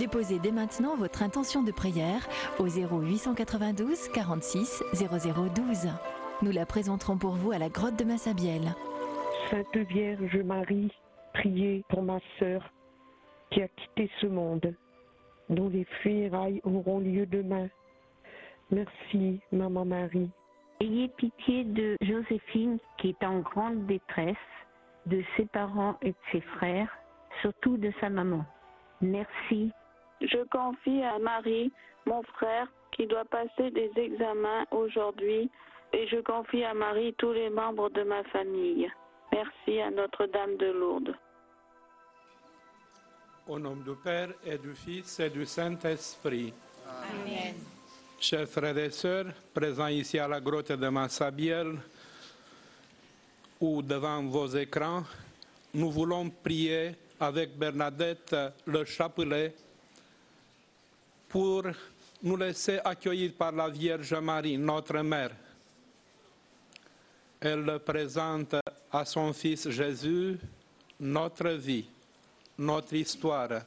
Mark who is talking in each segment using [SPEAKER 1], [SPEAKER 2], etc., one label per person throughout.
[SPEAKER 1] Déposez dès maintenant votre intention de prière au 0892 46 0012. Nous la présenterons pour vous à la grotte de Massabielle.
[SPEAKER 2] Sainte Vierge Marie, priez pour ma sœur qui a quitté ce monde, dont les funérailles auront lieu demain. Merci, Maman Marie.
[SPEAKER 3] Ayez pitié de Joséphine qui est en grande détresse, de ses parents et de ses frères, surtout de sa maman. Merci.
[SPEAKER 4] Je confie à Marie, mon frère, qui doit passer des examens aujourd'hui, et je confie à Marie tous les membres de ma famille. Merci à Notre-Dame de Lourdes.
[SPEAKER 5] Au nom du Père et du Fils et du Saint-Esprit.
[SPEAKER 6] Amen.
[SPEAKER 5] Chers frères et sœurs, présents ici à la grotte de Massabielle ou devant vos écrans, nous voulons prier avec Bernadette le chapelet pour nous laisser accueillir par la Vierge Marie, notre Mère. Elle présente à son Fils Jésus notre vie, notre histoire,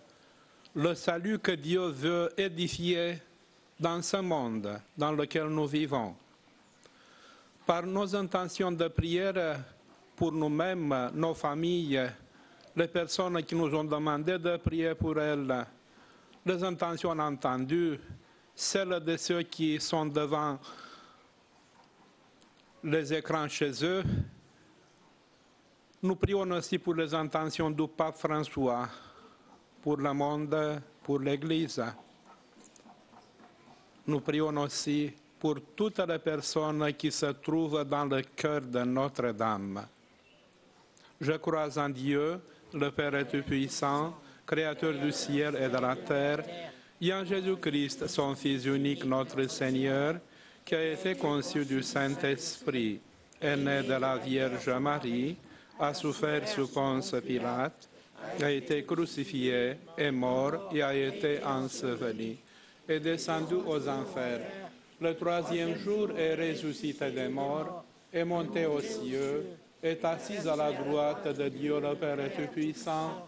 [SPEAKER 5] le salut que Dieu veut édifier dans ce monde dans lequel nous vivons. Par nos intentions de prière pour nous-mêmes, nos familles, les personnes qui nous ont demandé de prier pour elles, les intentions entendues, celles de ceux qui sont devant les écrans chez eux. Nous prions aussi pour les intentions du pape François, pour le monde, pour l'Église. Nous prions aussi pour toutes les personnes qui se trouvent dans le cœur de Notre-Dame. Je crois en Dieu, le Père Tout-Puissant, Créateur du ciel et de la terre, et en Jésus-Christ, son Fils unique, notre Seigneur, qui a été conçu du Saint-Esprit, est né de la Vierge Marie, a souffert sous Ponce Pilate, a été crucifié, est mort et a été enseveli, est descendu aux enfers. Le troisième jour est ressuscité des morts, est monté aux cieux, est assis à la droite de Dieu le Père Tout-Puissant,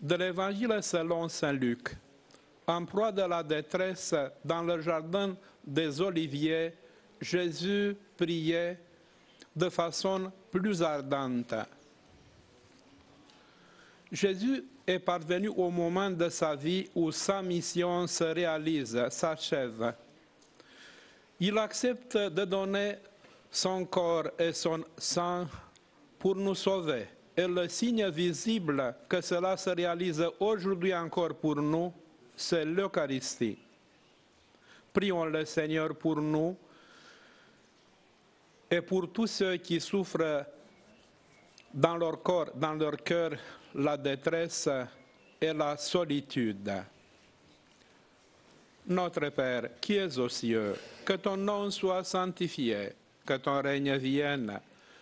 [SPEAKER 5] De l'Évangile selon Saint Luc. En proie de la détresse dans le jardin des Oliviers, Jésus priait de façon plus ardente. Jésus est parvenu au moment de sa vie où sa mission se réalise, s'achève. Il accepte de donner son corps et son sang pour nous sauver. Et le signe visible que cela se réalise aujourd'hui encore pour nous, c'est l'Eucharistie. Prions le Seigneur pour nous et pour tous ceux qui souffrent dans leur corps, dans leur cœur, la détresse et la solitude. Notre Père, qui es aux cieux, que ton nom soit sanctifié, que ton règne vienne,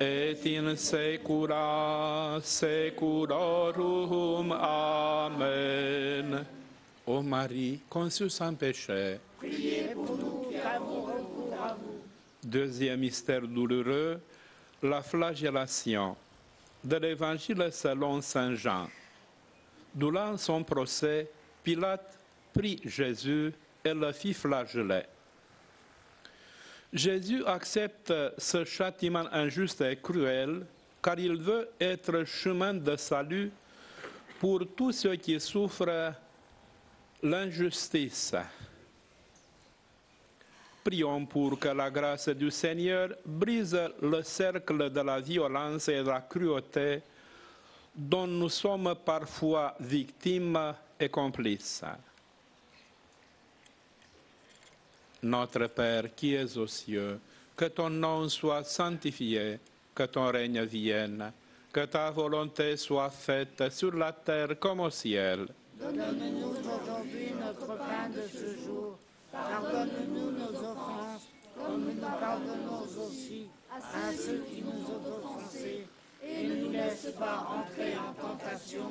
[SPEAKER 5] et in saecula saeculorum. Amen. Ô Marie, conçue sans péché,
[SPEAKER 6] Priez pour nous qui avons.
[SPEAKER 5] Deuxième mystère douloureux, la flagellation de l'Évangile selon Saint Jean. Durant son procès, Pilate prit Jésus et le fit flageller. Jésus accepte ce châtiment injuste et cruel car il veut être chemin de salut pour tous ceux qui souffrent l'injustice. Prions pour que la grâce du Seigneur brise le cercle de la violence et de la cruauté dont nous sommes parfois victimes et complices. Notre Père qui es aux cieux, que ton nom soit sanctifié, que ton règne vienne, Que ta volonté soit faite sur la terre comme au ciel.
[SPEAKER 6] Donne-nous aujourd'hui notre pain de ce jour. Pardonne-nous nos offenses, comme nous pardonnons aussi à ceux qui nous ont offensés. Et ne nous laisse pas entrer en tentation,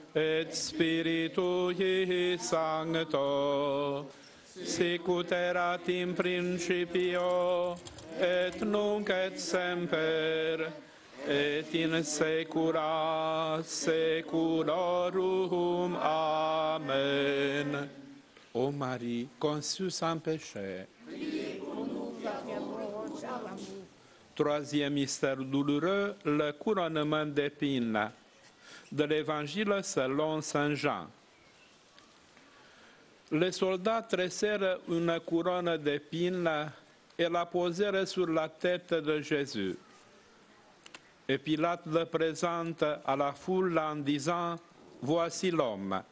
[SPEAKER 5] et Spiritui Sancto, sicut erat in principio et nunc et semper et in saecula saeculorum. Amen. Ô Marie, conçue sans péché, Troisième mystère douloureux, le couronnement d'épines de l'Évangile selon Saint Jean. Les soldats tressèrent une couronne d'épines et la posèrent sur la tête de Jésus. Et Pilate le présente à la foule en disant, Voici l'homme.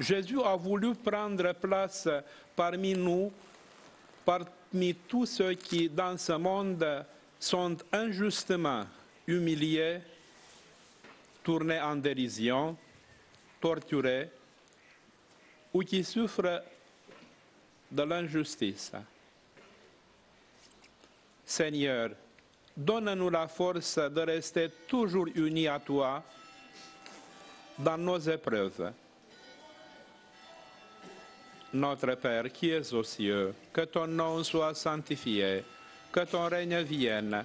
[SPEAKER 5] Jésus a voulu prendre place parmi nous, parmi tous ceux qui, dans ce monde, sont injustement humiliés, tournés en dérision, torturés, ou qui souffrent de l'injustice. Seigneur, donne-nous la force de rester toujours unis à toi dans nos épreuves. Notre Père qui es aux cieux, que ton nom soit sanctifié, que ton règne vienne,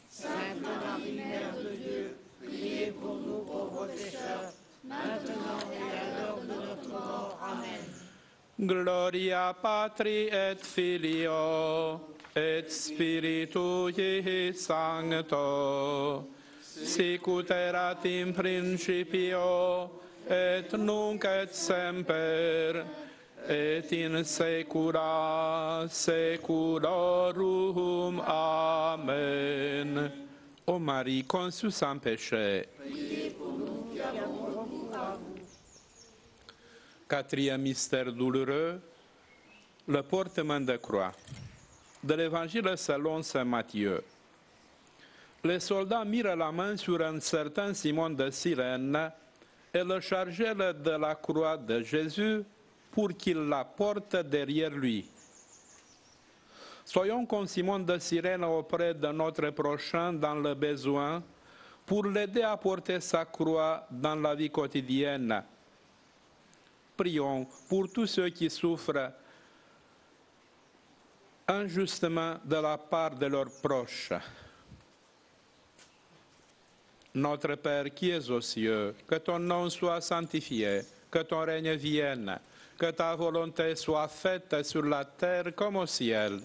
[SPEAKER 5] Gloria Patri et Filio et Spiritui Sancto. Sic ut erat in principio et nunc et semper et in saecula saeculorum amen. O mari consus am peche Quatrième mystère douloureux, le portement de croix. De l'évangile selon saint Matthieu. Les soldats mirent la main sur un certain Simon de Cyrène et le chargèrent de la croix de Jésus pour qu'il la porte derrière lui. Soyons comme Simon de Cyrène auprès de notre prochain dans le besoin pour l'aider à porter sa croix dans la vie quotidienne prions pour tous ceux qui souffrent injustement de la part de leurs proches. Notre Père qui es aux cieux, que ton nom soit sanctifié, que ton règne vienne, que ta volonté soit faite sur la terre comme au ciel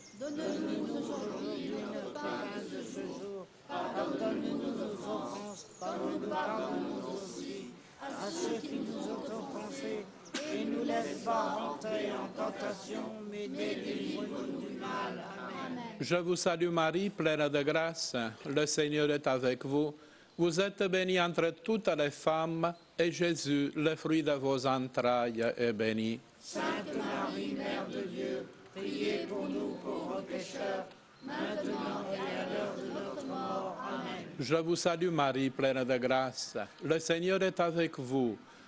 [SPEAKER 6] aujourd'hui notre pain de ce jour. Pardonne-nous nos offenses, comme nous pardonnons aussi à ceux qui nous ont offensés. Et nous laisse pas rentrer en tentation, mais délivre-nous du mal. Amen.
[SPEAKER 5] Je vous salue Marie, pleine de grâce. Le Seigneur est avec vous. Vous êtes bénie entre toutes les femmes, et Jésus, le fruit de vos entrailles, est béni.
[SPEAKER 6] Sainte Marie, Mère de Dieu, priez pour nous pauvres pécheurs, maintenant et à l'heure de notre mort. Amen.
[SPEAKER 5] Je vous salue Marie, pleine de grâce. Le Seigneur est avec vous.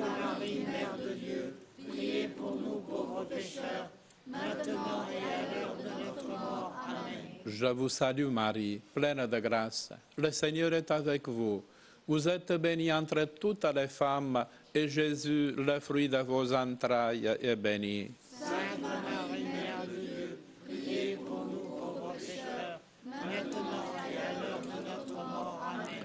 [SPEAKER 6] Marie, Mère de Dieu, priez pour nous pauvres pécheurs, maintenant et à l'heure de notre mort. Amen.
[SPEAKER 5] Je vous salue Marie, pleine de grâce. Le Seigneur est avec vous. Vous êtes bénie entre toutes les femmes, et Jésus, le fruit de vos entrailles, est béni.
[SPEAKER 6] Sainte Marie, Mère de Dieu, priez pour nous pauvres pécheurs, maintenant et à l'heure de notre mort. Amen.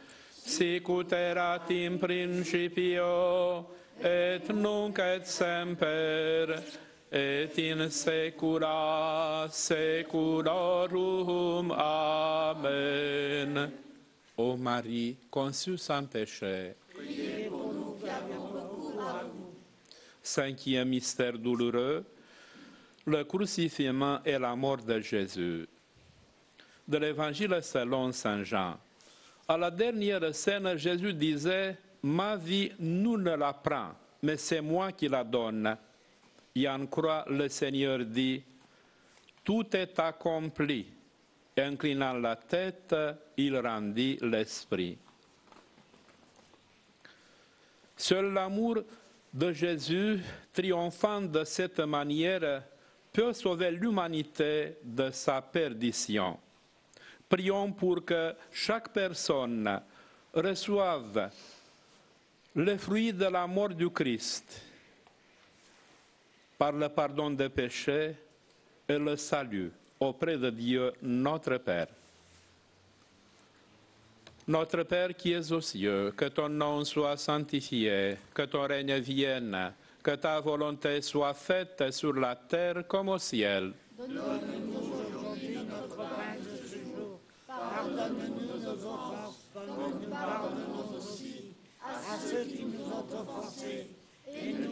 [SPEAKER 5] erat in principio et nunc et semper et in saecula saeculorum. Amen. Ô Marie, conçue sans péché, Cinquième mystère douloureux, le crucifixion et la mort de Jésus. De l'évangile selon Saint Jean. À la dernière scène, Jésus disait, Ma vie, nous ne la prend, mais c'est moi qui la donne. Et en croix, le Seigneur dit, Tout est accompli. Inclinant la tête, il rendit l'esprit. Seul l'amour de Jésus, triomphant de cette manière, peut sauver l'humanité de sa perdition. Prions pour que chaque personne reçoive le fruit de la mort du Christ par le pardon des péchés et le salut auprès de Dieu notre Père. Notre Père qui es aux cieux, que ton nom soit sanctifié, que ton règne vienne, Que ta volonté soit faite sur la terre comme au ciel
[SPEAKER 6] aujourd'hui notre pain de ce jour. Pardonne-nous nos offenses, comme nous pardonnons aussi à ceux qui nous ont offensés. Et ne nous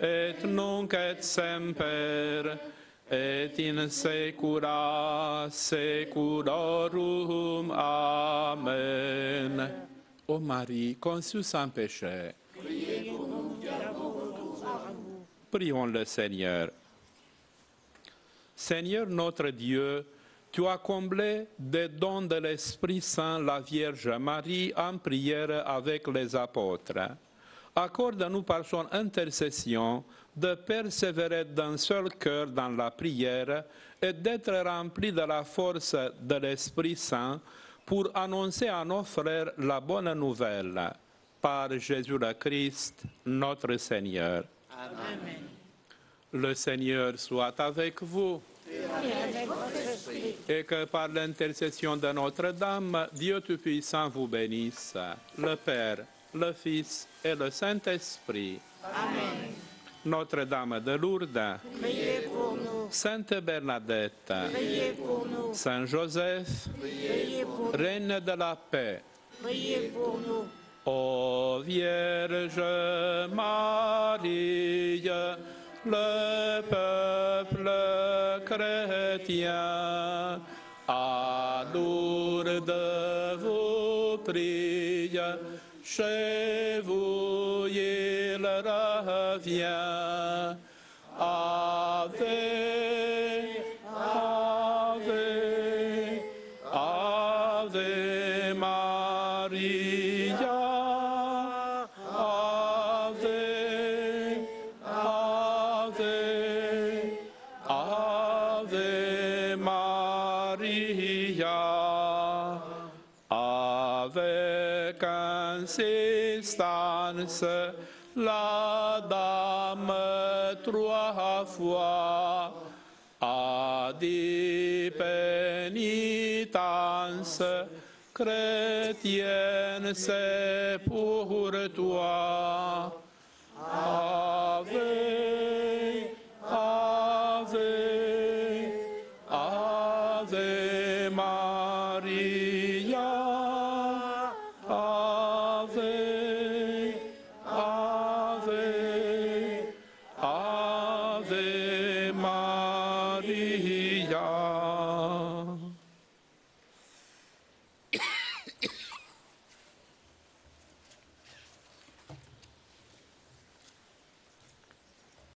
[SPEAKER 5] et nunc et semper et in saecula saeculorum. Amen. Ô Marie, conçue sans péché, prions le Seigneur. Seigneur notre Dieu, tu as comblé des dons de l'Esprit Saint la Vierge Marie en prière avec les apôtres. Accorde-nous par son intercession de persévérer d'un seul cœur dans la prière et d'être remplis de la force de l'Esprit Saint pour annoncer à nos frères la bonne nouvelle. Par Jésus le Christ, notre Seigneur.
[SPEAKER 6] Amen.
[SPEAKER 5] Le Seigneur soit avec vous.
[SPEAKER 6] Et
[SPEAKER 5] que par l'intercession de Notre-Dame, Dieu Tout-Puissant vous bénisse, le Père, le Fils et le Saint-Esprit.
[SPEAKER 6] Amen.
[SPEAKER 5] Notre-Dame de Lourdes,
[SPEAKER 6] Priez pour nous,
[SPEAKER 5] Sainte Bernadette,
[SPEAKER 6] priez pour nous,
[SPEAKER 5] Saint Joseph,
[SPEAKER 6] priez pour nous,
[SPEAKER 5] Reine de la paix,
[SPEAKER 6] priez pour nous.
[SPEAKER 5] Ô Vierge Marie, le peuple chrétien, à Lourdes prie. Chez vous, il. substanță la damă troafua, adi penitansă, cretien se purtoa.